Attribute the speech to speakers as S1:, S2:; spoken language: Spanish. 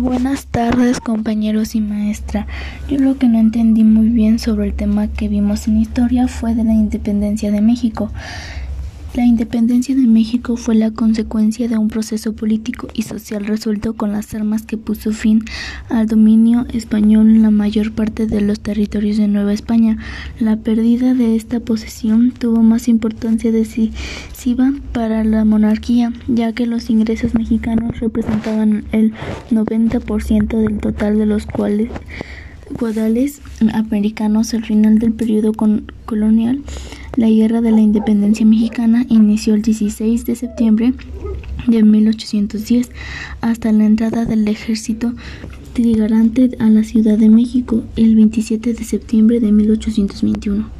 S1: Buenas tardes compañeros y maestra. Yo lo que no entendí muy bien sobre el tema que vimos en historia fue de la independencia de México. La independencia de México fue la consecuencia de un proceso político y social resuelto con las armas que puso fin al dominio español en la mayor parte de los territorios de Nueva España. La pérdida de esta posesión tuvo más importancia decisiva para la monarquía, ya que los ingresos mexicanos representaban el 90% del total de los cuales americanos al final del periodo colonial. La Guerra de la Independencia Mexicana inició el 16 de septiembre de 1810 hasta la entrada del ejército trigarante a la Ciudad de México el 27 de septiembre de 1821.